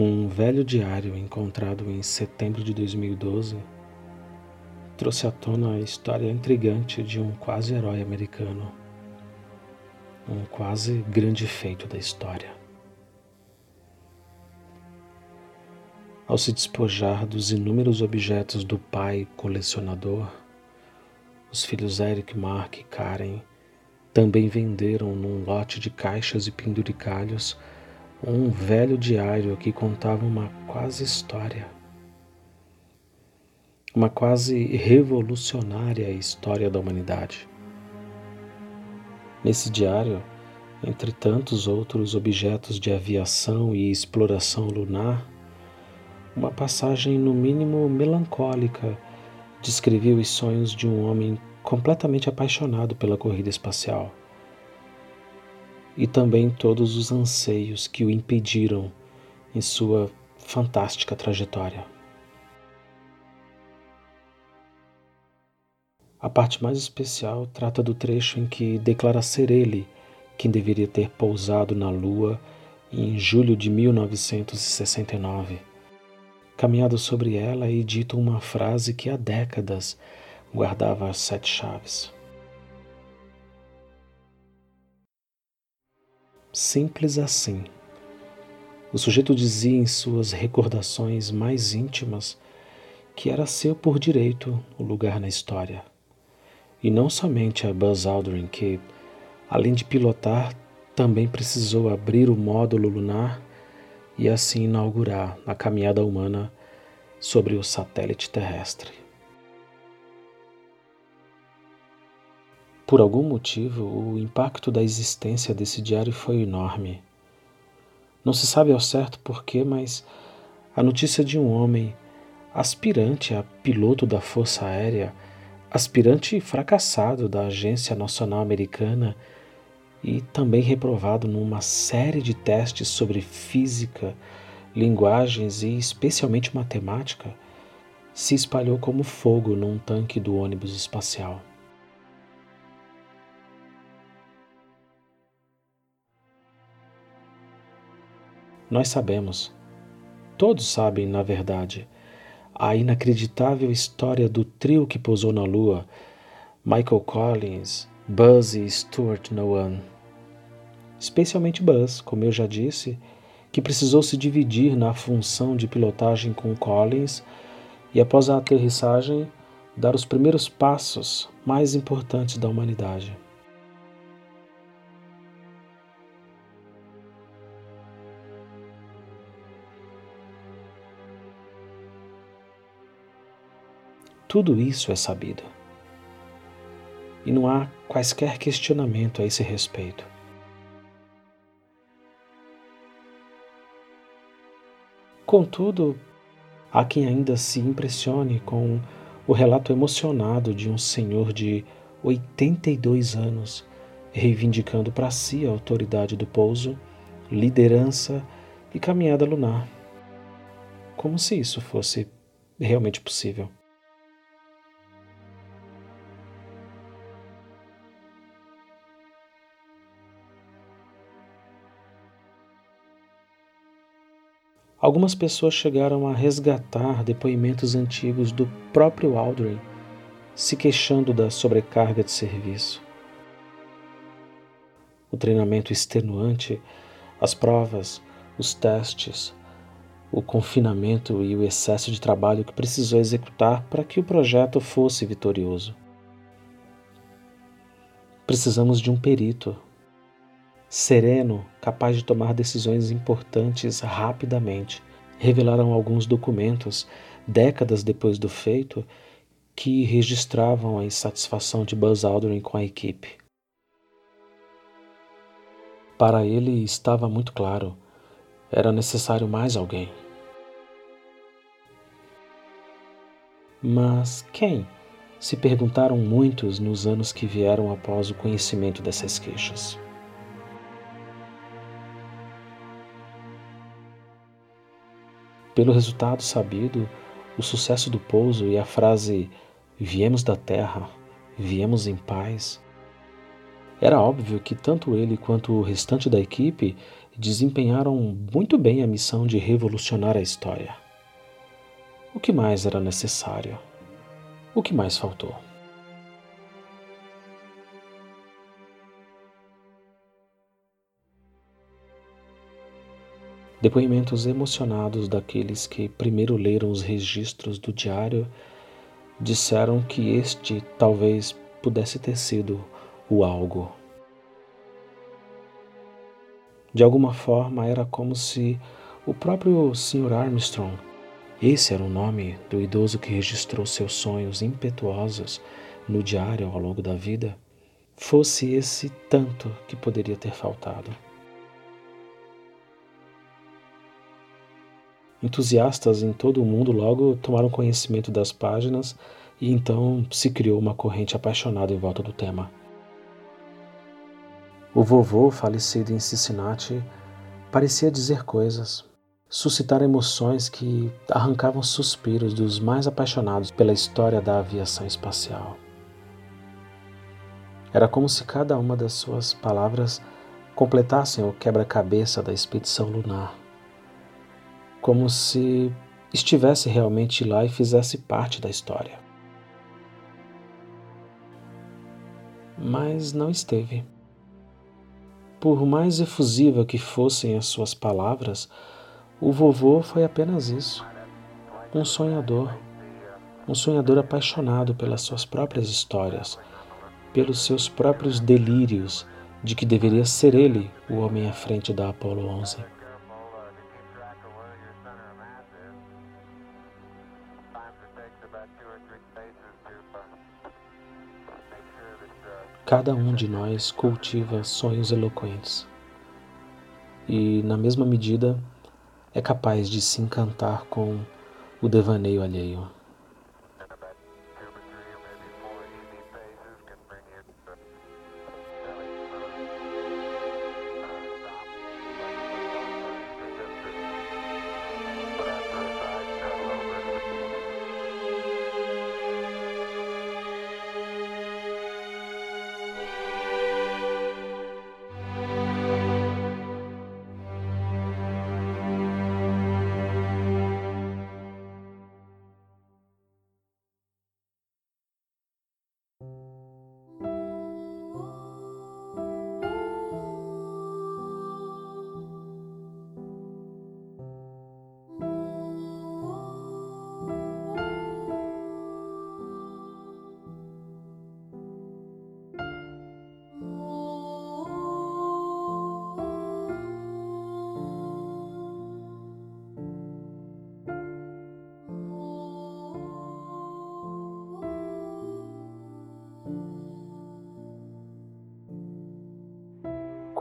Um velho diário encontrado em setembro de 2012 trouxe à tona a história intrigante de um quase herói americano, um quase grande feito da história. Ao se despojar dos inúmeros objetos do pai colecionador, os filhos Eric, Mark e Karen também venderam num lote de caixas e penduricalhos um velho diário que contava uma quase história, uma quase revolucionária história da humanidade. Nesse diário, entre tantos outros objetos de aviação e exploração lunar, uma passagem no mínimo melancólica descrevia os sonhos de um homem completamente apaixonado pela corrida espacial e também todos os anseios que o impediram em sua fantástica trajetória. A parte mais especial trata do trecho em que declara ser ele quem deveria ter pousado na Lua em julho de 1969. Caminhado sobre ela e dito uma frase que há décadas guardava as sete chaves. Simples assim. O sujeito dizia em suas recordações mais íntimas que era seu por direito o lugar na história. E não somente a Buzz Aldrin, que, além de pilotar, também precisou abrir o módulo lunar e assim inaugurar a caminhada humana sobre o satélite terrestre. Por algum motivo, o impacto da existência desse diário foi enorme. Não se sabe ao certo porquê, mas a notícia de um homem, aspirante a piloto da Força Aérea, aspirante fracassado da Agência Nacional Americana e também reprovado numa série de testes sobre física, linguagens e especialmente matemática, se espalhou como fogo num tanque do ônibus espacial. Nós sabemos, todos sabem, na verdade, a inacreditável história do trio que pousou na Lua, Michael Collins, Buzz e Stuart Nolan. Especialmente Buzz, como eu já disse, que precisou se dividir na função de pilotagem com Collins e, após a aterrissagem, dar os primeiros passos mais importantes da humanidade. Tudo isso é sabido. E não há quaisquer questionamento a esse respeito. Contudo, Há quem ainda se impressione com o relato emocionado de um senhor de 82 anos reivindicando para si a autoridade do pouso, liderança e caminhada lunar. Como se isso fosse realmente possível. Algumas pessoas chegaram a resgatar depoimentos antigos do próprio Aldrin, se queixando da sobrecarga de serviço. O treinamento extenuante, as provas, os testes, o confinamento e o excesso de trabalho que precisou executar para que o projeto fosse vitorioso. Precisamos de um perito sereno, capaz de tomar decisões importantes rapidamente. Revelaram alguns documentos, décadas depois do feito, que registravam a insatisfação de Buzz Aldrin com a equipe. Para ele estava muito claro: era necessário mais alguém. Mas quem? Se perguntaram muitos nos anos que vieram após o conhecimento dessas queixas. Pelo resultado sabido, o sucesso do pouso e a frase viemos da terra, viemos em paz, era óbvio que tanto ele quanto o restante da equipe desempenharam muito bem a missão de revolucionar a história. O que mais era necessário? O que mais faltou? Depoimentos emocionados daqueles que primeiro leram os registros do diário disseram que este talvez pudesse ter sido o algo. De alguma forma era como se o próprio Sr. Armstrong, esse era o nome do idoso que registrou seus sonhos impetuosos no diário ao longo da vida, fosse esse tanto que poderia ter faltado. Entusiastas em todo o mundo logo tomaram conhecimento das páginas e então se criou uma corrente apaixonada em volta do tema. O vovô, falecido em Cincinnati, parecia dizer coisas, suscitar emoções que arrancavam suspiros dos mais apaixonados pela história da aviação espacial. Era como se cada uma das suas palavras completassem o quebra-cabeça da expedição lunar como se estivesse realmente lá e fizesse parte da história. Mas não esteve. Por mais efusiva que fossem as suas palavras, o vovô foi apenas isso: um sonhador, um sonhador apaixonado pelas suas próprias histórias, pelos seus próprios delírios de que deveria ser ele o homem à frente da Apollo 11. Cada um de nós cultiva sonhos eloquentes e, na mesma medida, é capaz de se encantar com o devaneio alheio.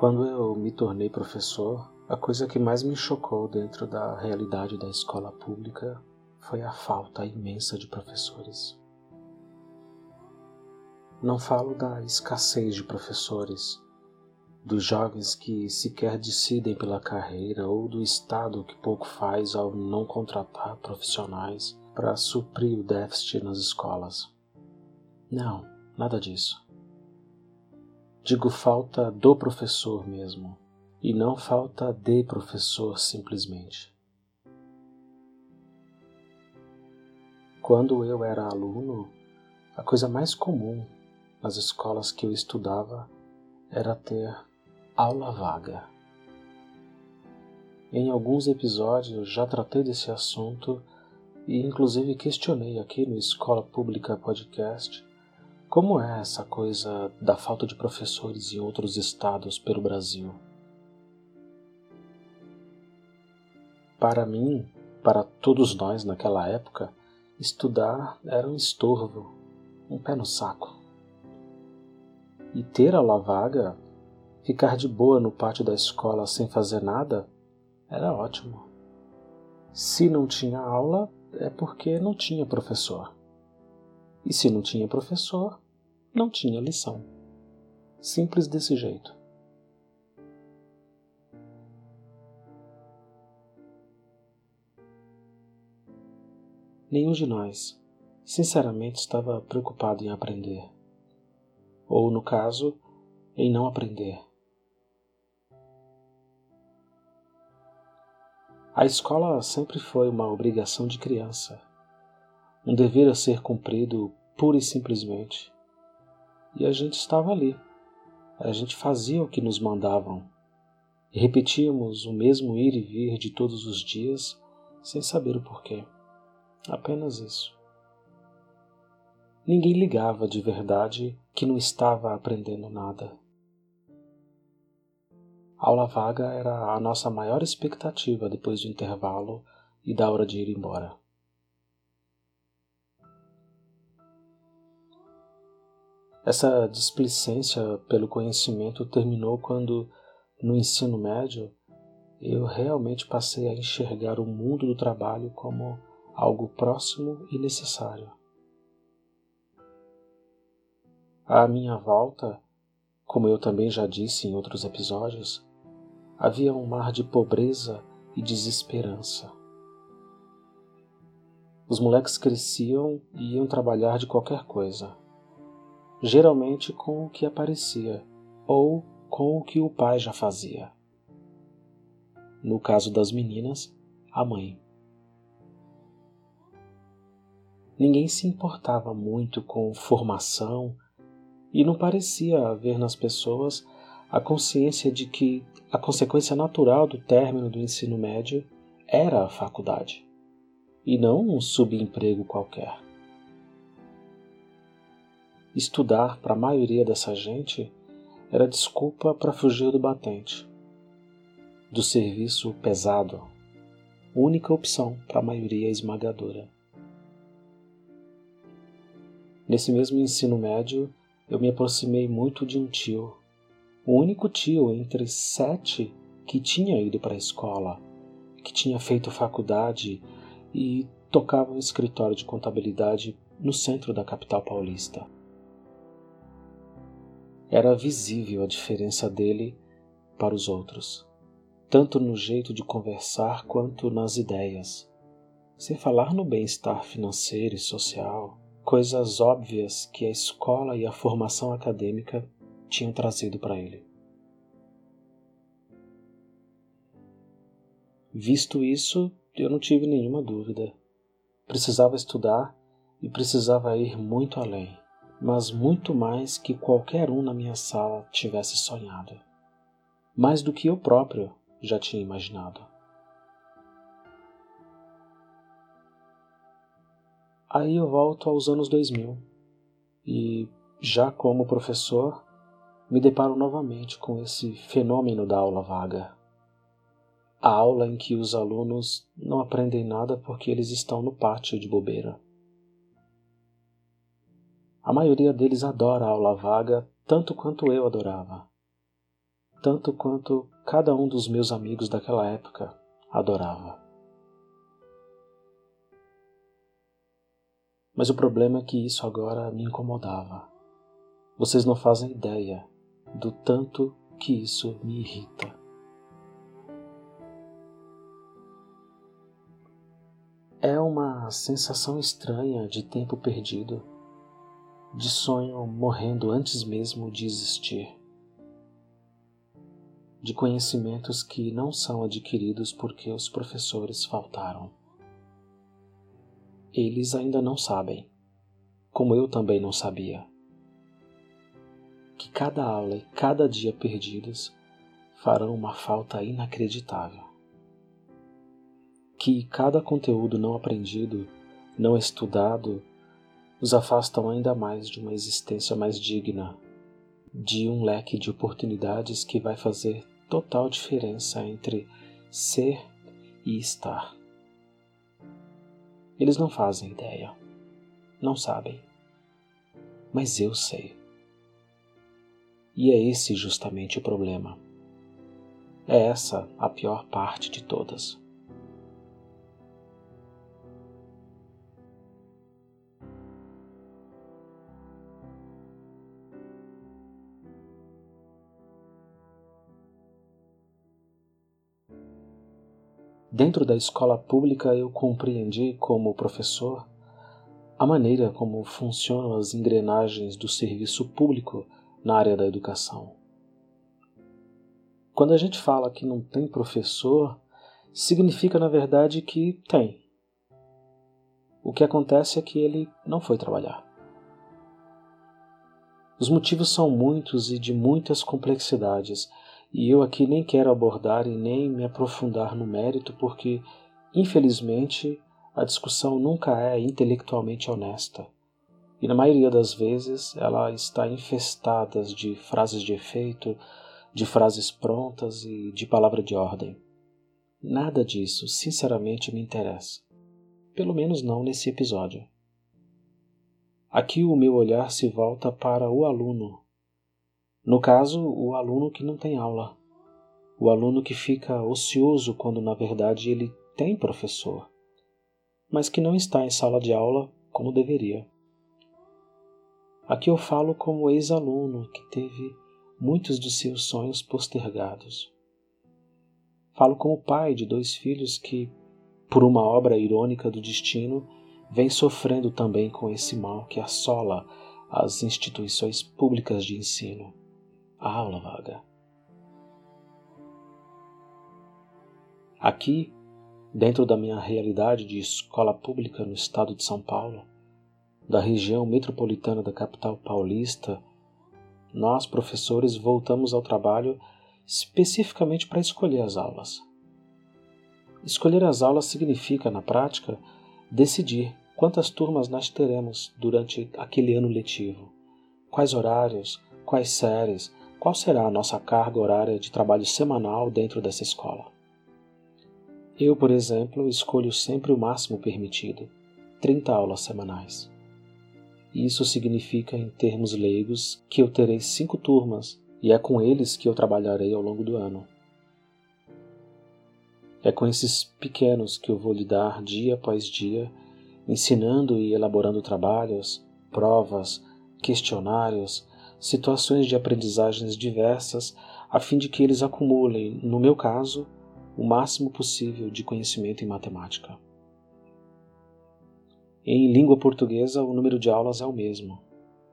Quando eu me tornei professor, a coisa que mais me chocou dentro da realidade da escola pública foi a falta imensa de professores. Não falo da escassez de professores, dos jovens que sequer decidem pela carreira ou do Estado que pouco faz ao não contratar profissionais para suprir o déficit nas escolas. Não, nada disso. Digo falta do professor mesmo, e não falta de professor simplesmente. Quando eu era aluno, a coisa mais comum nas escolas que eu estudava era ter aula vaga. Em alguns episódios já tratei desse assunto e inclusive questionei aqui no Escola Pública Podcast como é essa coisa da falta de professores em outros estados pelo Brasil. Para mim, para todos nós naquela época, Estudar era um estorvo, um pé no saco. E ter aula vaga, ficar de boa no pátio da escola sem fazer nada, era ótimo. Se não tinha aula, é porque não tinha professor. E se não tinha professor, não tinha lição. Simples desse jeito. Nenhum de nós, sinceramente, estava preocupado em aprender. Ou, no caso, em não aprender. A escola sempre foi uma obrigação de criança, um dever a ser cumprido pura e simplesmente. E a gente estava ali, a gente fazia o que nos mandavam, e repetíamos o mesmo ir e vir de todos os dias sem saber o porquê. Apenas isso. Ninguém ligava de verdade que não estava aprendendo nada. A aula vaga era a nossa maior expectativa depois do intervalo e da hora de ir embora. Essa displicência pelo conhecimento terminou quando, no ensino médio, eu realmente passei a enxergar o mundo do trabalho como algo próximo e necessário. À minha volta, como eu também já disse em outros episódios, havia um mar de pobreza e desesperança. Os moleques cresciam e iam trabalhar de qualquer coisa, geralmente com o que aparecia ou com o que o pai já fazia. No caso das meninas, a mãe. Ninguém se importava muito com formação e não parecia haver nas pessoas a consciência de que a consequência natural do término do ensino médio era a faculdade e não um subemprego qualquer. Estudar para a maioria dessa gente era desculpa para fugir do batente, do serviço pesado, única opção para a maioria esmagadora. Nesse mesmo ensino médio, eu me aproximei muito de um tio, o único tio entre sete que tinha ido para a escola, que tinha feito faculdade e tocava um escritório de contabilidade no centro da capital paulista. Era visível a diferença dele para os outros, tanto no jeito de conversar quanto nas ideias, sem falar no bem-estar financeiro e social coisas óbvias que a escola e a formação acadêmica tinham trazido para ele. Visto isso, eu não tive nenhuma dúvida. Precisava estudar e precisava ir muito além, mas muito mais que qualquer um na minha sala tivesse sonhado. Mais do que eu próprio já tinha imaginado. Aí eu volto aos anos 2000 e, já como professor, me deparo novamente com esse fenômeno da aula vaga. A aula em que os alunos não aprendem nada porque eles estão no pátio de bobeira. A maioria deles adora a aula vaga tanto quanto eu adorava, tanto quanto cada um dos meus amigos daquela época adorava. Mas o problema é que isso agora me incomodava. Vocês não fazem ideia do tanto que isso me irrita. É uma sensação estranha de tempo perdido, de sonho morrendo antes mesmo de existir, de conhecimentos que não são adquiridos porque os professores faltaram. Eles ainda não sabem, como eu também não sabia, que cada aula e cada dia perdidos farão uma falta inacreditável que cada conteúdo não aprendido, não estudado, os afastam ainda mais de uma existência mais digna, de um leque de oportunidades que vai fazer total diferença entre ser e estar. Eles não fazem ideia, não sabem, mas eu sei. E é esse justamente o problema. É essa a pior parte de todas. Dentro da escola pública eu compreendi como professor a maneira como funcionam as engrenagens do serviço público na área da educação. Quando a gente fala que não tem professor, significa na verdade que tem. O que acontece é que ele não foi trabalhar. Os motivos são muitos e de muitas complexidades, e eu aqui nem quero abordar e nem me aprofundar no mérito, porque, infelizmente, a discussão nunca é intelectualmente honesta. E na maioria das vezes ela está infestada de frases de efeito, de frases prontas e de palavra de ordem. Nada disso, sinceramente, me interessa. Pelo menos não nesse episódio. Aqui o meu olhar se volta para o aluno no caso, o aluno que não tem aula. O aluno que fica ocioso quando na verdade ele tem professor, mas que não está em sala de aula como deveria. Aqui eu falo como ex-aluno que teve muitos dos seus sonhos postergados. Falo como pai de dois filhos que, por uma obra irônica do destino, vem sofrendo também com esse mal que assola as instituições públicas de ensino a aula vaga. Aqui, dentro da minha realidade de escola pública no estado de São Paulo, da região metropolitana da capital paulista, nós, professores, voltamos ao trabalho especificamente para escolher as aulas. Escolher as aulas significa, na prática, decidir quantas turmas nós teremos durante aquele ano letivo, quais horários, quais séries, qual será a nossa carga horária de trabalho semanal dentro dessa escola. Eu, por exemplo, escolho sempre o máximo permitido, 30 aulas semanais. Isso significa, em termos leigos, que eu terei cinco turmas e é com eles que eu trabalharei ao longo do ano. É com esses pequenos que eu vou lidar dia após dia, ensinando e elaborando trabalhos, provas, questionários, situações de aprendizagens diversas, a fim de que eles acumulem, no meu caso, o máximo possível de conhecimento em matemática. Em língua portuguesa, o número de aulas é o mesmo.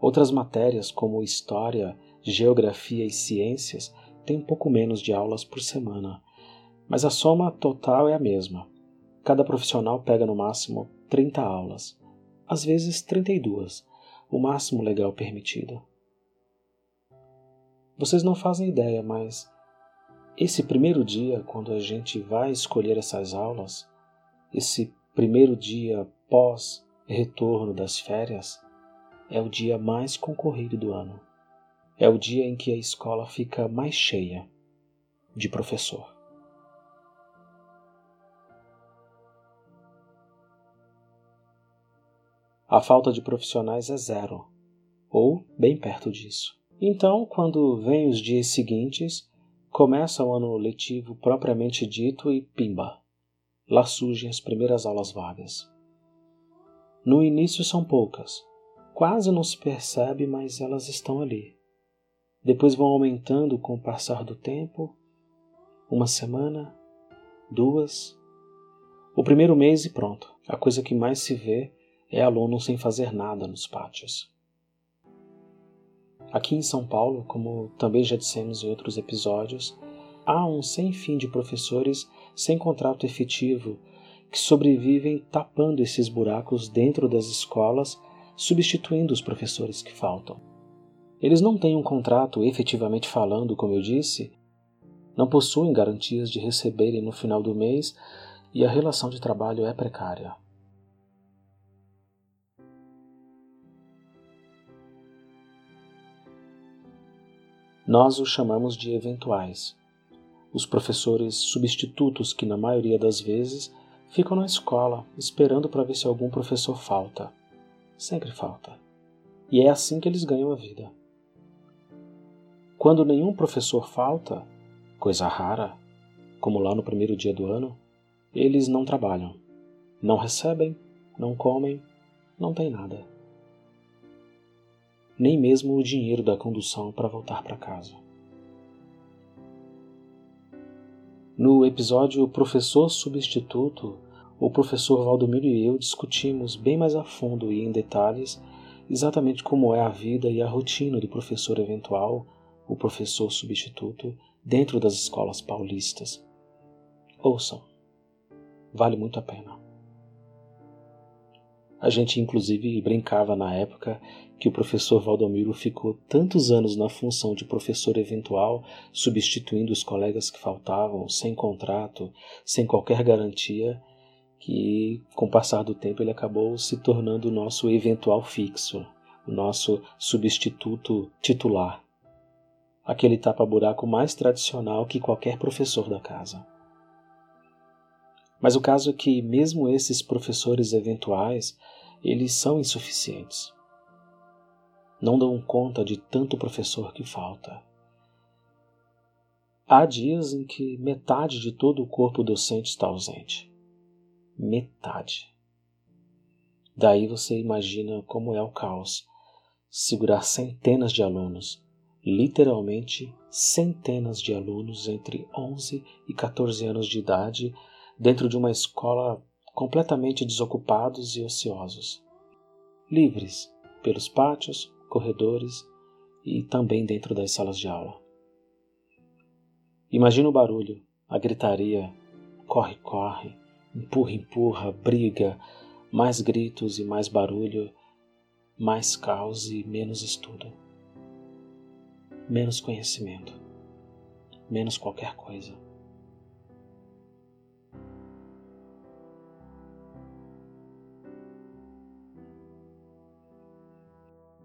Outras matérias, como história, geografia e ciências, têm um pouco menos de aulas por semana, mas a soma total é a mesma. Cada profissional pega no máximo 30 aulas, às vezes 32, o máximo legal permitido. Vocês não fazem ideia, mas esse primeiro dia, quando a gente vai escolher essas aulas, esse primeiro dia pós retorno das férias, é o dia mais concorrido do ano. É o dia em que a escola fica mais cheia de professor. A falta de profissionais é zero, ou bem perto disso. Então, quando vem os dias seguintes, começa o ano letivo propriamente dito e pimba! Lá surgem as primeiras aulas vagas. No início são poucas, quase não se percebe, mas elas estão ali. Depois vão aumentando com o passar do tempo, uma semana, duas, o primeiro mês e pronto. A coisa que mais se vê é aluno sem fazer nada nos pátios. Aqui em São Paulo, como também já dissemos em outros episódios, há um sem fim de professores sem contrato efetivo que sobrevivem tapando esses buracos dentro das escolas, substituindo os professores que faltam. Eles não têm um contrato efetivamente falando, como eu disse, não possuem garantias de receberem no final do mês e a relação de trabalho é precária. Nós os chamamos de eventuais. Os professores substitutos que, na maioria das vezes, ficam na escola esperando para ver se algum professor falta. Sempre falta. E é assim que eles ganham a vida. Quando nenhum professor falta, coisa rara, como lá no primeiro dia do ano, eles não trabalham, não recebem, não comem, não têm nada nem mesmo o dinheiro da condução para voltar para casa. No episódio Professor Substituto, o professor Valdomiro e eu discutimos bem mais a fundo e em detalhes exatamente como é a vida e a rotina do professor eventual, o professor substituto, dentro das escolas paulistas. Ouçam, vale muito a pena. A gente inclusive brincava na época que o professor Valdomiro ficou tantos anos na função de professor eventual, substituindo os colegas que faltavam, sem contrato, sem qualquer garantia, que com o passar do tempo ele acabou se tornando o nosso eventual fixo, o nosso substituto titular. Aquele tapa-buraco mais tradicional que qualquer professor da casa. Mas o caso é que, mesmo esses professores eventuais, eles são insuficientes não dão conta de tanto professor que falta. Há dias em que metade de todo o corpo docente está ausente. Metade. Daí você imagina como é o caos segurar centenas de alunos, literalmente centenas de alunos entre 11 e 14 anos de idade dentro de uma escola completamente desocupados e ociosos, livres pelos pátios, corredores e também dentro das salas de aula. Imagina o barulho, a gritaria, corre, corre, empurra, empurra, briga, mais gritos e mais barulho, mais caos e menos estudo, menos conhecimento, menos qualquer coisa.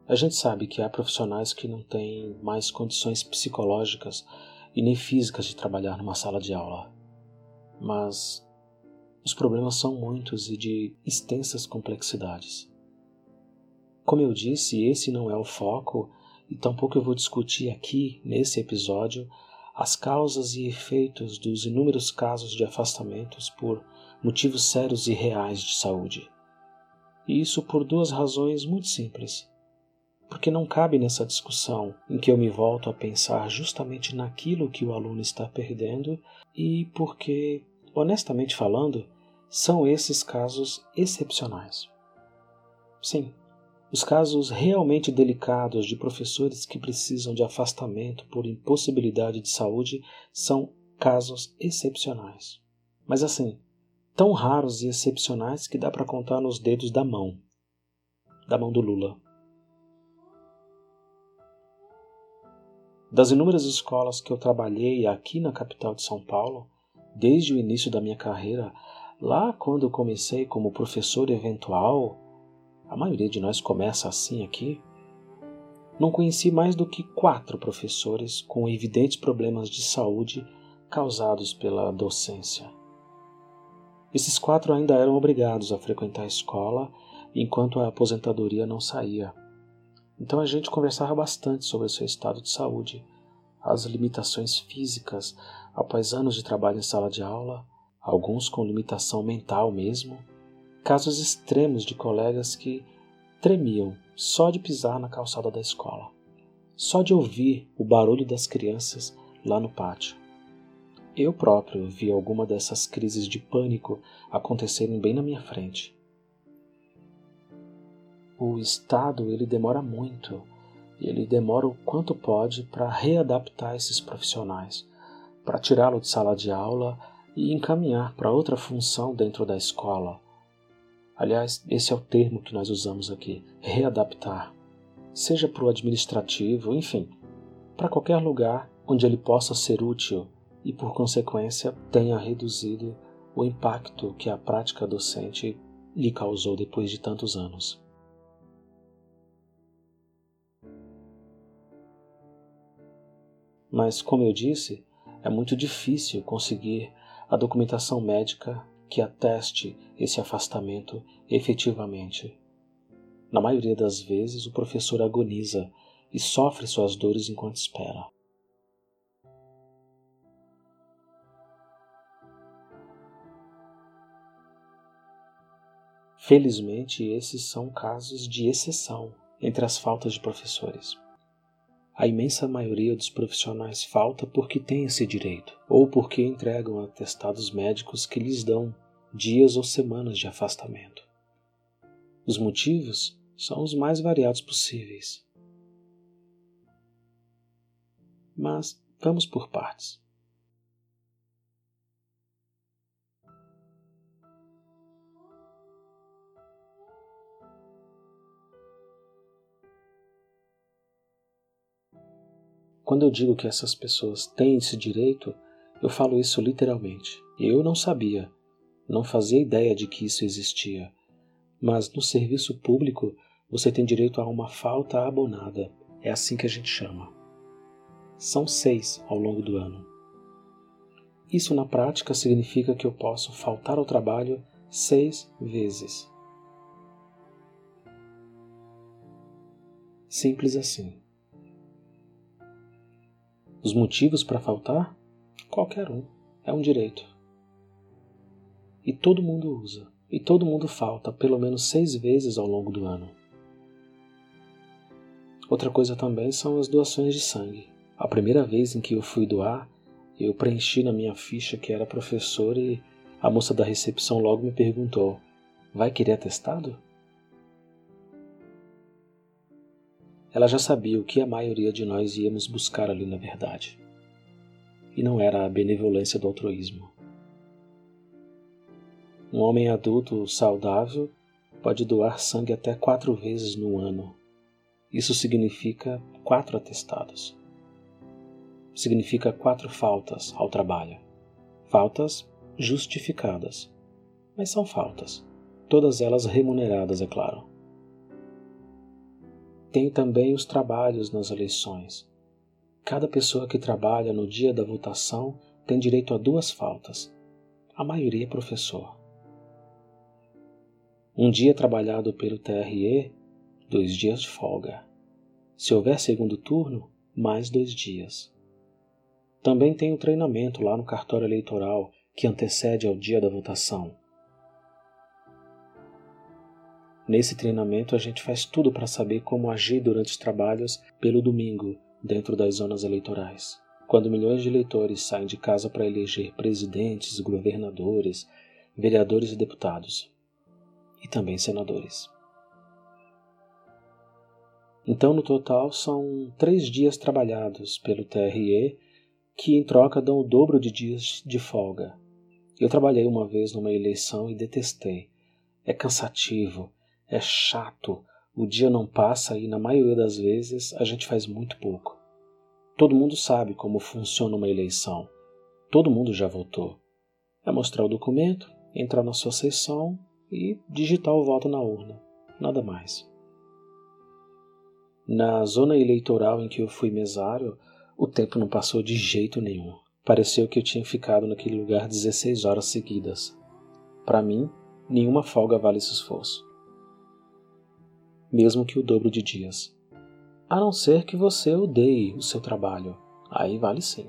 A gente sabe que há profissionais que não têm mais condições psicológicas e nem físicas de trabalhar numa sala de aula. Mas os problemas são muitos e de extensas complexidades. Como eu disse, esse não é o foco e tampouco eu vou discutir aqui, nesse episódio, as causas e efeitos dos inúmeros casos de afastamentos por motivos sérios e reais de saúde. E isso por duas razões muito simples porque não cabe nessa discussão em que eu me volto a pensar justamente naquilo que o aluno está perdendo e porque, honestamente falando, são esses casos excepcionais. Sim, os casos realmente delicados de professores que precisam de afastamento por impossibilidade de saúde são casos excepcionais. Mas assim, tão raros e excepcionais que dá para contar nos dedos da mão. Da mão do Lula. Das inúmeras escolas que eu trabalhei aqui na capital de São Paulo, desde o início da minha carreira, lá quando eu comecei como professor eventual, a maioria de nós começa assim aqui, não conheci mais do que quatro professores com evidentes problemas de saúde causados pela docência. Esses quatro ainda eram obrigados a frequentar a escola enquanto a aposentadoria não saía. Então a gente conversava bastante sobre o seu estado de saúde, as limitações físicas após anos de trabalho em sala de aula, alguns com limitação mental mesmo, casos extremos de colegas que tremiam só de pisar na calçada da escola, só de ouvir o barulho das crianças lá no pátio. Eu próprio vi alguma dessas crises de pânico acontecerem bem na minha frente. O Estado ele demora muito, ele demora o quanto pode para readaptar esses profissionais, para tirá-lo de sala de aula e encaminhar para outra função dentro da escola. Aliás, esse é o termo que nós usamos aqui, readaptar. Seja para o administrativo, enfim, para qualquer lugar onde ele possa ser útil e, por consequência, tenha reduzido o impacto que a prática docente lhe causou depois de tantos anos. Mas, como eu disse, é muito difícil conseguir a documentação médica que ateste esse afastamento efetivamente. Na maioria das vezes, o professor agoniza e sofre suas dores enquanto espera. Felizmente, esses são casos de exceção entre as faltas de professores. A imensa maioria dos profissionais falta porque tem esse direito, ou porque entregam atestados médicos que lhes dão dias ou semanas de afastamento. Os motivos são os mais variados possíveis. Mas vamos por partes. Quando eu digo que essas pessoas têm esse direito, eu falo isso literalmente. Eu não sabia, não fazia ideia de que isso existia. Mas no serviço público você tem direito a uma falta abonada. É assim que a gente chama. São seis ao longo do ano. Isso na prática significa que eu posso faltar ao trabalho seis vezes. Simples assim. Os motivos para faltar? Qualquer um. É um direito. E todo mundo usa. E todo mundo falta pelo menos seis vezes ao longo do ano. Outra coisa também são as doações de sangue. A primeira vez em que eu fui doar, eu preenchi na minha ficha que era professor e a moça da recepção logo me perguntou: Vai querer atestado? Ela já sabia o que a maioria de nós íamos buscar ali na verdade. E não era a benevolência do altruísmo. Um homem adulto saudável pode doar sangue até quatro vezes no ano. Isso significa quatro atestados. Significa quatro faltas ao trabalho. Faltas justificadas. Mas são faltas. Todas elas remuneradas, é claro. Tem também os trabalhos nas eleições. Cada pessoa que trabalha no dia da votação tem direito a duas faltas. A maioria é professor. Um dia trabalhado pelo TRE, dois dias de folga. Se houver segundo turno, mais dois dias. Também tem o treinamento lá no cartório eleitoral que antecede ao dia da votação. Nesse treinamento, a gente faz tudo para saber como agir durante os trabalhos pelo domingo, dentro das zonas eleitorais. Quando milhões de eleitores saem de casa para eleger presidentes, governadores, vereadores e deputados, e também senadores. Então, no total, são três dias trabalhados pelo TRE, que em troca dão o dobro de dias de folga. Eu trabalhei uma vez numa eleição e detestei. É cansativo, é chato, o dia não passa e, na maioria das vezes, a gente faz muito pouco. Todo mundo sabe como funciona uma eleição. Todo mundo já votou. É mostrar o documento, entrar na sua sessão e digitar o voto na urna. Nada mais. Na zona eleitoral em que eu fui mesário, o tempo não passou de jeito nenhum. Pareceu que eu tinha ficado naquele lugar 16 horas seguidas. Para mim, nenhuma folga vale esse esforço mesmo que o dobro de dias. A não ser que você odeie o seu trabalho, aí vale sim.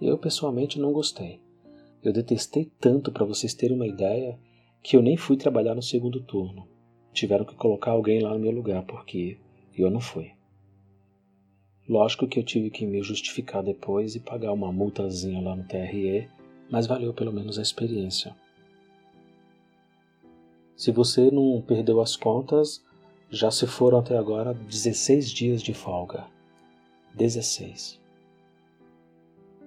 Eu pessoalmente não gostei. Eu detestei tanto, para vocês terem uma ideia, que eu nem fui trabalhar no segundo turno. Tiveram que colocar alguém lá no meu lugar, porque eu não fui. Lógico que eu tive que me justificar depois e pagar uma multazinha lá no TRE, mas valeu pelo menos a experiência. Se você não perdeu as contas, já se foram até agora 16 dias de folga. 16.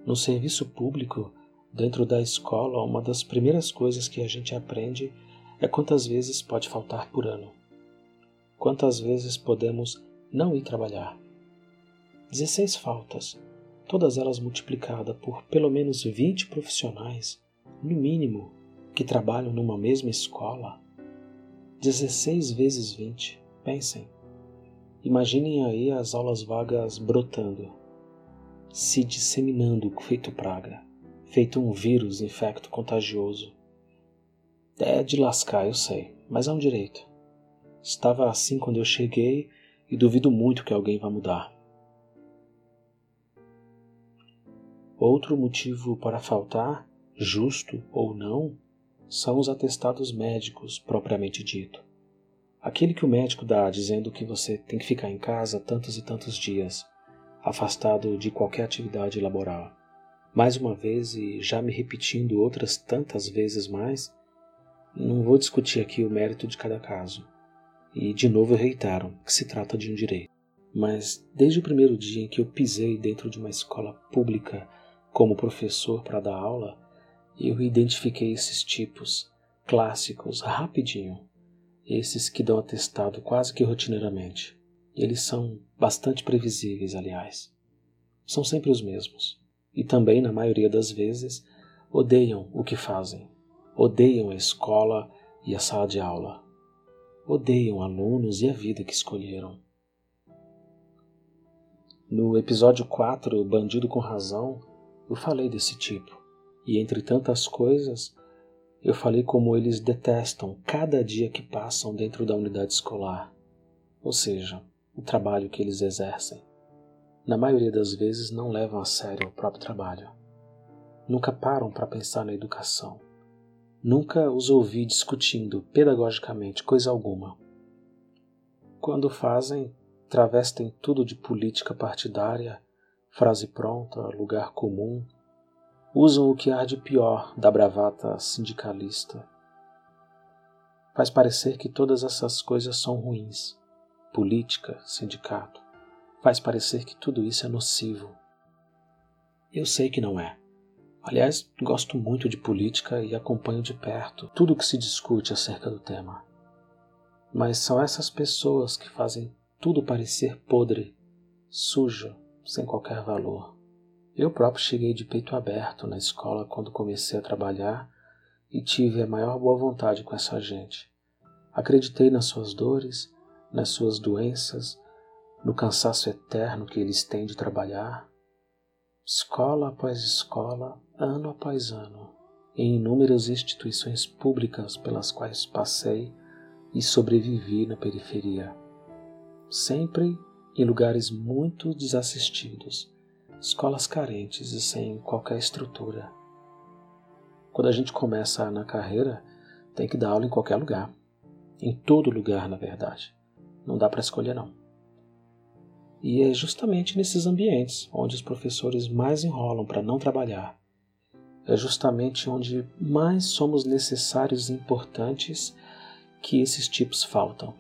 No serviço público, dentro da escola, uma das primeiras coisas que a gente aprende é quantas vezes pode faltar por ano. Quantas vezes podemos não ir trabalhar. 16 faltas, todas elas multiplicadas por pelo menos 20 profissionais, no mínimo, que trabalham numa mesma escola. 16 vezes 20, pensem. Imaginem aí as aulas vagas brotando, se disseminando feito praga, feito um vírus infecto contagioso. É de lascar, eu sei, mas é um direito. Estava assim quando eu cheguei e duvido muito que alguém vá mudar. Outro motivo para faltar, justo ou não, são os atestados médicos propriamente dito. Aquele que o médico dá dizendo que você tem que ficar em casa tantos e tantos dias, afastado de qualquer atividade laboral. Mais uma vez, e já me repetindo outras tantas vezes mais, não vou discutir aqui o mérito de cada caso. E de novo reitaram que se trata de um direito. Mas desde o primeiro dia em que eu pisei dentro de uma escola pública como professor para dar aula, eu identifiquei esses tipos clássicos rapidinho, esses que dão atestado quase que rotineiramente. Eles são bastante previsíveis, aliás. São sempre os mesmos. E também, na maioria das vezes, odeiam o que fazem. Odeiam a escola e a sala de aula. Odeiam alunos e a vida que escolheram. No episódio 4, Bandido com Razão, eu falei desse tipo, e entre tantas coisas, eu falei como eles detestam cada dia que passam dentro da unidade escolar, ou seja, o trabalho que eles exercem. Na maioria das vezes não levam a sério o próprio trabalho. Nunca param para pensar na educação. Nunca os ouvi discutindo pedagogicamente coisa alguma. Quando fazem, travestem tudo de política partidária frase pronta, lugar comum, usam o que há de pior da bravata sindicalista. Faz parecer que todas essas coisas são ruins. Política, sindicato. Faz parecer que tudo isso é nocivo. Eu sei que não é. Aliás, gosto muito de política e acompanho de perto tudo o que se discute acerca do tema. Mas são essas pessoas que fazem tudo parecer podre, sujo, sem qualquer valor. Eu próprio cheguei de peito aberto na escola quando comecei a trabalhar e tive a maior boa vontade com essa gente. Acreditei nas suas dores, nas suas doenças, no cansaço eterno que eles têm de trabalhar. Escola após escola, ano após ano, em inúmeras instituições públicas pelas quais passei e sobrevivi na periferia. Sempre em lugares muito desassistidos, escolas carentes e sem qualquer estrutura. Quando a gente começa na carreira, tem que dar aula em qualquer lugar. Em todo lugar, na verdade. Não dá para escolher, não. E é justamente nesses ambientes onde os professores mais enrolam para não trabalhar. É justamente onde mais somos necessários e importantes que esses tipos faltam.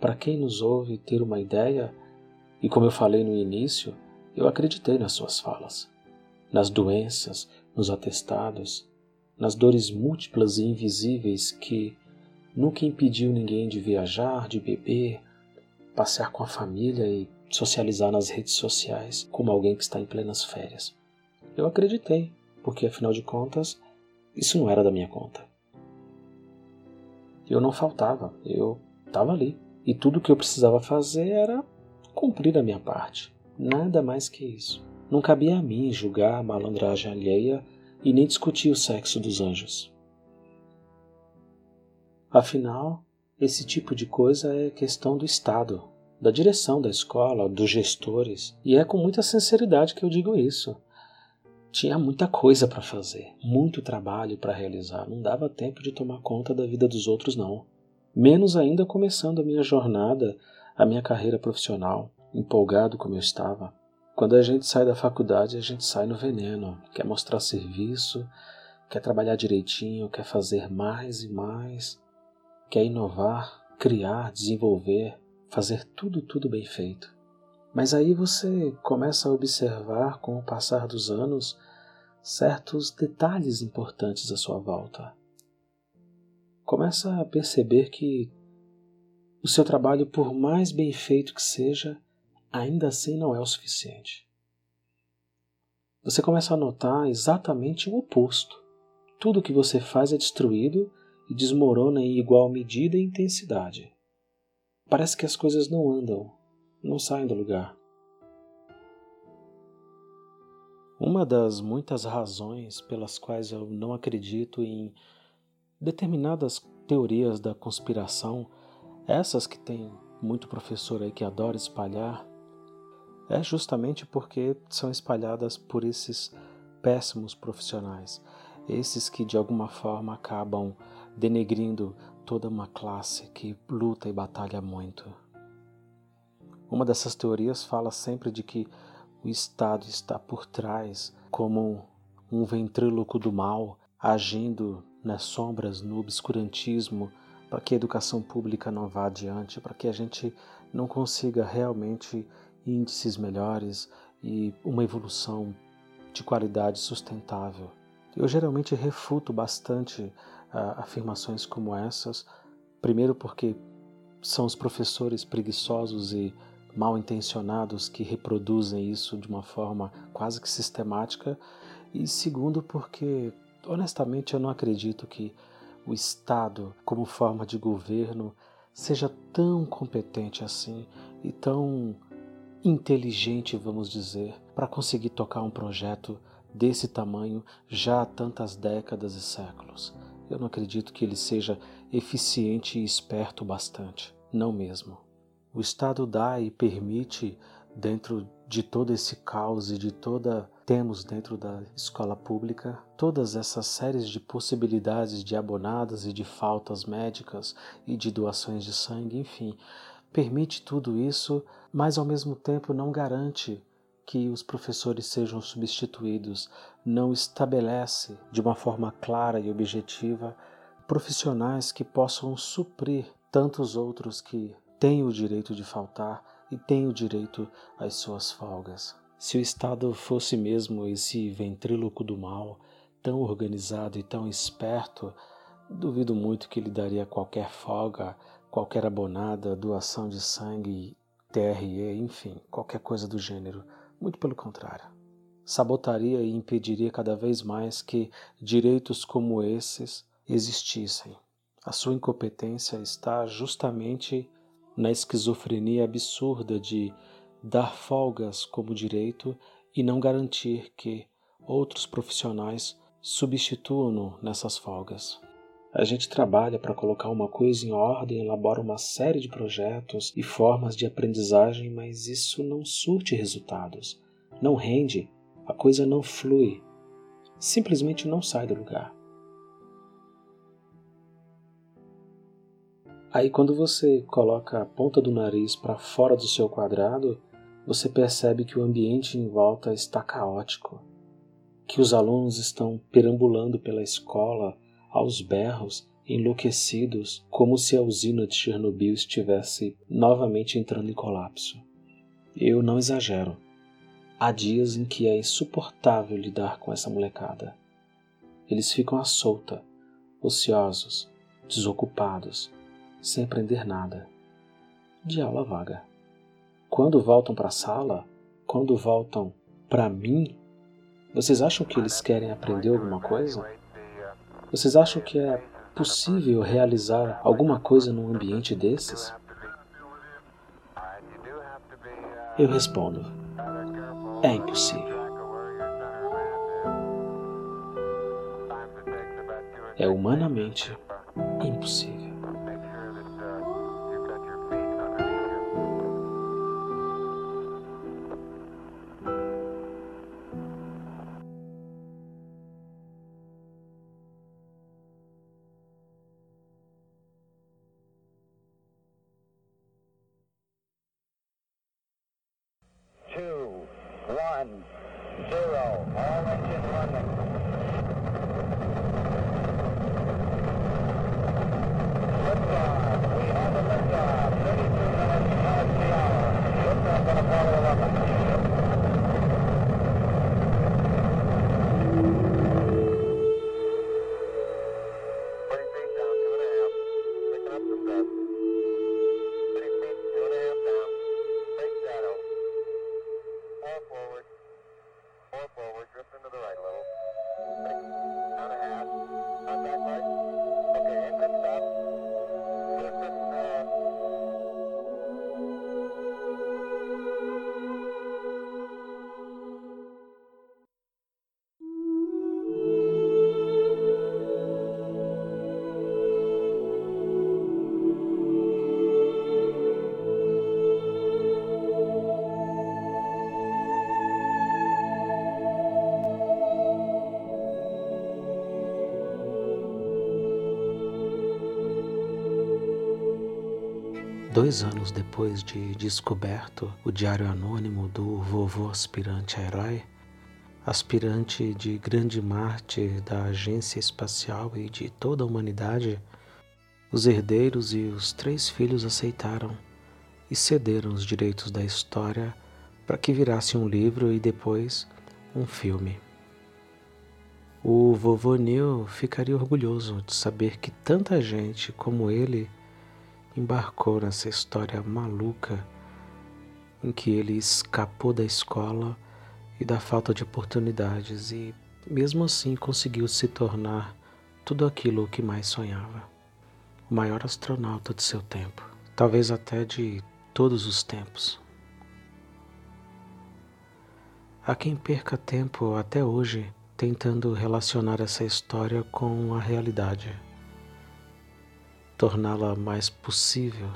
Para quem nos ouve ter uma ideia, e como eu falei no início, eu acreditei nas suas falas, nas doenças, nos atestados, nas dores múltiplas e invisíveis que nunca impediu ninguém de viajar, de beber, passear com a família e socializar nas redes sociais como alguém que está em plenas férias. Eu acreditei, porque afinal de contas, isso não era da minha conta. Eu não faltava, eu estava ali. E tudo o que eu precisava fazer era cumprir a minha parte. Nada mais que isso. Não cabia a mim julgar a malandragem alheia e nem discutir o sexo dos anjos. Afinal, esse tipo de coisa é questão do Estado, da direção da escola, dos gestores, e é com muita sinceridade que eu digo isso. tinha muita coisa para fazer, muito trabalho para realizar, não dava tempo de tomar conta da vida dos outros não. Menos ainda começando a minha jornada, a minha carreira profissional, empolgado como eu estava. Quando a gente sai da faculdade, a gente sai no veneno, quer mostrar serviço, quer trabalhar direitinho, quer fazer mais e mais, quer inovar, criar, desenvolver, fazer tudo, tudo bem feito. Mas aí você começa a observar, com o passar dos anos, certos detalhes importantes à sua volta. Começa a perceber que o seu trabalho, por mais bem feito que seja, ainda assim não é o suficiente. Você começa a notar exatamente o oposto. Tudo que você faz é destruído e desmorona em igual medida e intensidade. Parece que as coisas não andam, não saem do lugar. Uma das muitas razões pelas quais eu não acredito em determinadas teorias da conspiração, essas que tem muito professor aí que adora espalhar, é justamente porque são espalhadas por esses péssimos profissionais, esses que de alguma forma acabam denegrindo toda uma classe que luta e batalha muito. Uma dessas teorias fala sempre de que o Estado está por trás como um ventríloco do mal, agindo nas sombras, no obscurantismo, para que a educação pública não vá adiante, para que a gente não consiga realmente índices melhores e uma evolução de qualidade sustentável. Eu geralmente refuto bastante uh, afirmações como essas, primeiro porque são os professores preguiçosos e mal intencionados que reproduzem isso de uma forma quase que sistemática, e segundo porque honestamente eu não acredito que o Estado, como forma de governo, seja tão competente assim e tão inteligente, vamos dizer, para conseguir tocar um projeto desse tamanho já há tantas décadas e séculos. Eu não acredito que ele seja eficiente e esperto bastante, não mesmo. O Estado dá e permite, dentro de todo esse caos e de toda temos dentro da escola pública todas essas séries de possibilidades de abonadas e de faltas médicas e de doações de sangue, enfim, permite tudo isso, mas ao mesmo tempo não garante que os professores sejam substituídos, não estabelece de uma forma clara e objetiva profissionais que possam suprir tantos outros que têm o direito de faltar e têm o direito às suas folgas. Se o Estado fosse mesmo esse ventríloco do mal, tão organizado e tão esperto, duvido muito que ele daria qualquer folga, qualquer abonada, doação de sangue, TRE, enfim, qualquer coisa do gênero. Muito pelo contrário. Sabotaria e impediria cada vez mais que direitos como esses existissem. A sua incompetência está justamente na esquizofrenia absurda de dar folgas como direito e não garantir que outros profissionais substituam-no nessas folgas. A gente trabalha para colocar uma coisa em ordem, elabora uma série de projetos e formas de aprendizagem, mas isso não surte resultados, não rende, a coisa não flui, simplesmente não sai do lugar. Aí, quando você coloca a ponta do nariz para fora do seu quadrado, você percebe que o ambiente em volta está caótico, que os alunos estão perambulando pela escola aos berros, enlouquecidos, como se a usina de Chernobyl estivesse novamente entrando em colapso. Eu não exagero. Há dias em que é insuportável lidar com essa molecada. Eles ficam à solta, ociosos, desocupados, sem aprender nada. De aula vaga quando voltam para a sala, quando voltam para mim, vocês acham que eles querem aprender alguma coisa? Vocês acham que é possível realizar alguma coisa num ambiente desses? Eu respondo: é impossível. É humanamente impossível. Dois anos depois de descoberto o diário anônimo do vovô aspirante a herói, aspirante de grande mártir da agência espacial e de toda a humanidade, os herdeiros e os três filhos aceitaram e cederam os direitos da história para que virasse um livro e depois um filme. O vovô Neil ficaria orgulhoso de saber que tanta gente como ele embarcou nessa história maluca em que ele escapou da escola e da falta de oportunidades e, mesmo assim, conseguiu se tornar tudo aquilo que mais sonhava. O maior astronauta de seu tempo, talvez até de todos os tempos. Há quem perca tempo até hoje tentando relacionar essa história com a realidade torná-la mais possível,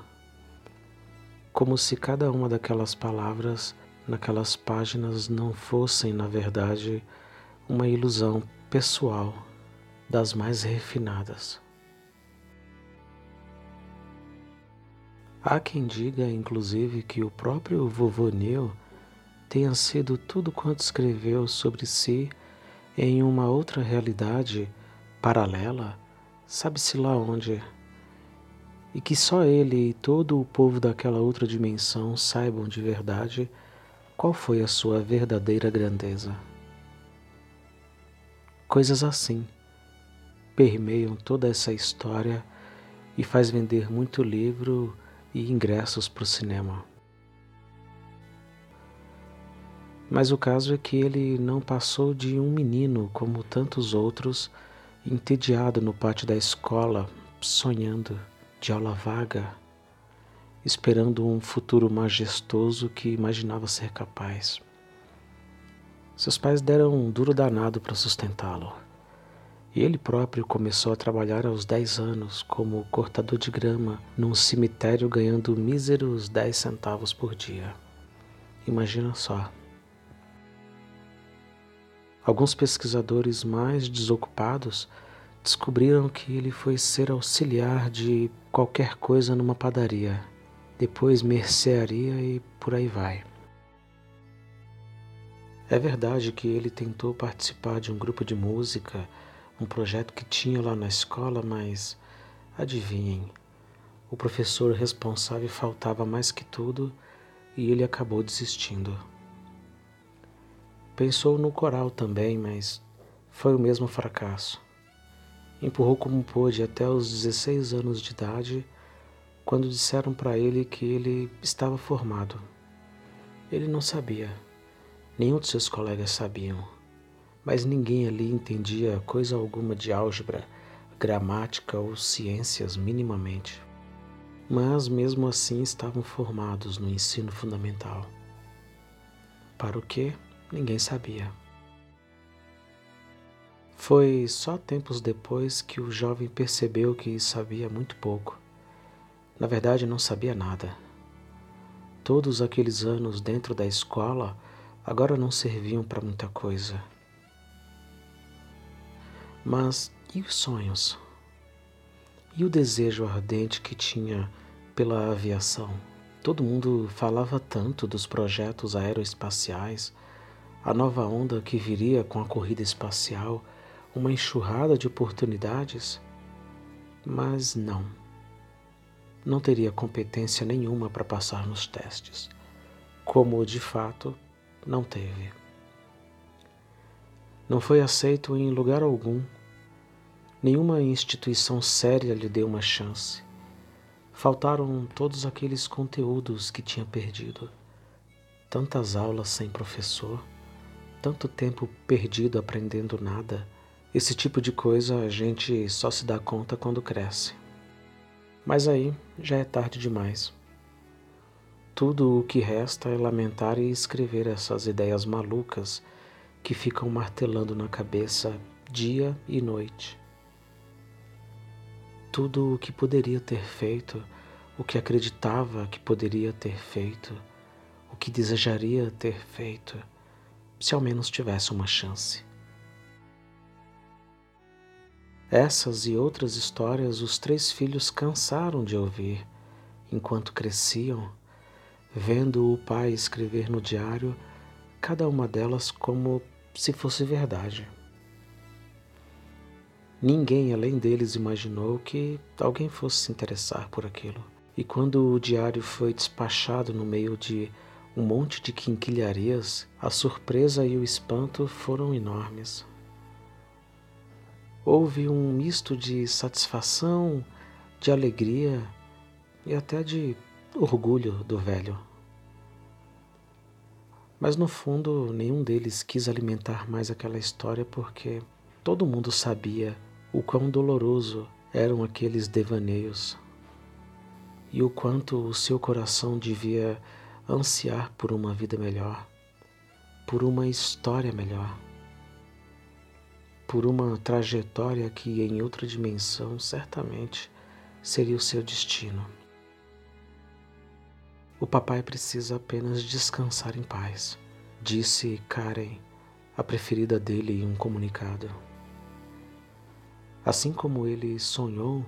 como se cada uma daquelas palavras naquelas páginas não fossem, na verdade, uma ilusão pessoal das mais refinadas. Há quem diga, inclusive, que o próprio vovô Neil tenha sido tudo quanto escreveu sobre si em uma outra realidade paralela, sabe-se lá onde e que só ele e todo o povo daquela outra dimensão saibam de verdade qual foi a sua verdadeira grandeza. Coisas assim permeiam toda essa história e faz vender muito livro e ingressos para o cinema. Mas o caso é que ele não passou de um menino como tantos outros, entediado no pátio da escola, sonhando de aula vaga, esperando um futuro majestoso que imaginava ser capaz. Seus pais deram um duro danado para sustentá-lo. E ele próprio começou a trabalhar aos 10 anos como cortador de grama num cemitério ganhando míseros 10 centavos por dia. Imagina só. Alguns pesquisadores mais desocupados descobriram que ele foi ser auxiliar de qualquer coisa numa padaria, depois mercearia e por aí vai. É verdade que ele tentou participar de um grupo de música, um projeto que tinha lá na escola, mas adivinhem, o professor responsável faltava mais que tudo e ele acabou desistindo. Pensou no coral também, mas foi o mesmo fracasso. Empurrou como pôde até os 16 anos de idade, quando disseram para ele que ele estava formado. Ele não sabia, nenhum de seus colegas sabiam, mas ninguém ali entendia coisa alguma de álgebra, gramática ou ciências minimamente. Mas mesmo assim estavam formados no ensino fundamental. Para o que? Ninguém sabia. Foi só tempos depois que o jovem percebeu que sabia muito pouco. Na verdade, não sabia nada. Todos aqueles anos dentro da escola agora não serviam para muita coisa. Mas e os sonhos? E o desejo ardente que tinha pela aviação? Todo mundo falava tanto dos projetos aeroespaciais, a nova onda que viria com a corrida espacial, uma enxurrada de oportunidades, mas não. Não teria competência nenhuma para passar nos testes, como de fato não teve. Não foi aceito em lugar algum. Nenhuma instituição séria lhe deu uma chance. Faltaram todos aqueles conteúdos que tinha perdido. Tantas aulas sem professor, tanto tempo perdido aprendendo nada. Esse tipo de coisa a gente só se dá conta quando cresce. Mas aí já é tarde demais. Tudo o que resta é lamentar e escrever essas ideias malucas que ficam martelando na cabeça dia e noite. Tudo o que poderia ter feito, o que acreditava que poderia ter feito, o que desejaria ter feito, se ao menos tivesse uma chance. Essas e outras histórias os três filhos cansaram de ouvir enquanto cresciam vendo o pai escrever no diário cada uma delas como se fosse verdade. Ninguém além deles imaginou que alguém fosse se interessar por aquilo. E quando o diário foi despachado no meio de um monte de quinquilharias, a surpresa e o espanto foram enormes. Houve um misto de satisfação, de alegria e até de orgulho do velho. Mas no fundo, nenhum deles quis alimentar mais aquela história porque todo mundo sabia o quão doloroso eram aqueles devaneios e o quanto o seu coração devia ansiar por uma vida melhor, por uma história melhor, por uma trajetória que em outra dimensão certamente seria o seu destino. O papai precisa apenas descansar em paz, disse Karen, a preferida dele, em um comunicado. Assim como ele sonhou,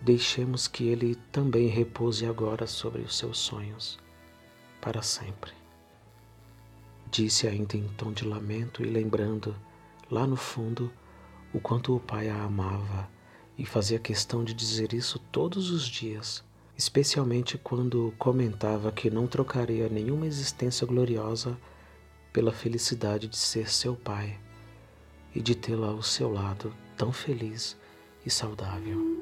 deixemos que ele também repouse agora sobre os seus sonhos, para sempre. Disse ainda em tom de lamento e lembrando, lá no fundo, o quanto o pai a amava e fazia questão de dizer isso todos os dias especialmente quando comentava que não trocaria nenhuma existência gloriosa pela felicidade de ser seu pai e de tê-la ao seu lado tão feliz e saudável.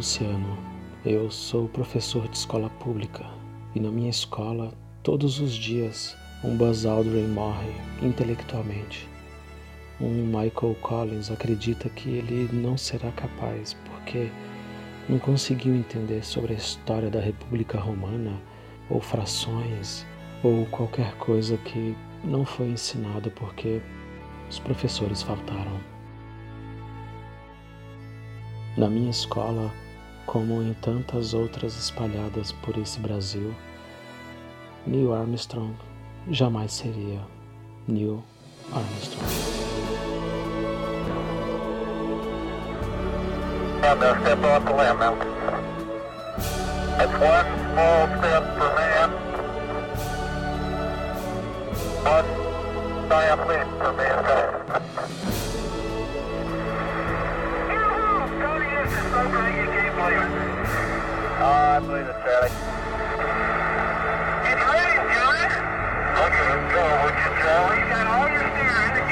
Luciano. Eu sou professor de escola pública e na minha escola, todos os dias, um Buzz Aldrin morre intelectualmente. Um Michael Collins acredita que ele não será capaz porque não conseguiu entender sobre a história da República Romana ou frações ou qualquer coisa que não foi ensinado porque os professores faltaram. Na minha escola, como em tantas outras espalhadas por esse Brasil, Neil Armstrong jamais seria Neil Armstrong. Step off the land now. That's one small step for man, one giant leap for mankind. You know, Tony is so great. Uh, I believe it's Charlie. It's ready, John. Okay, let's go. would you, Charlie? You got all your steering.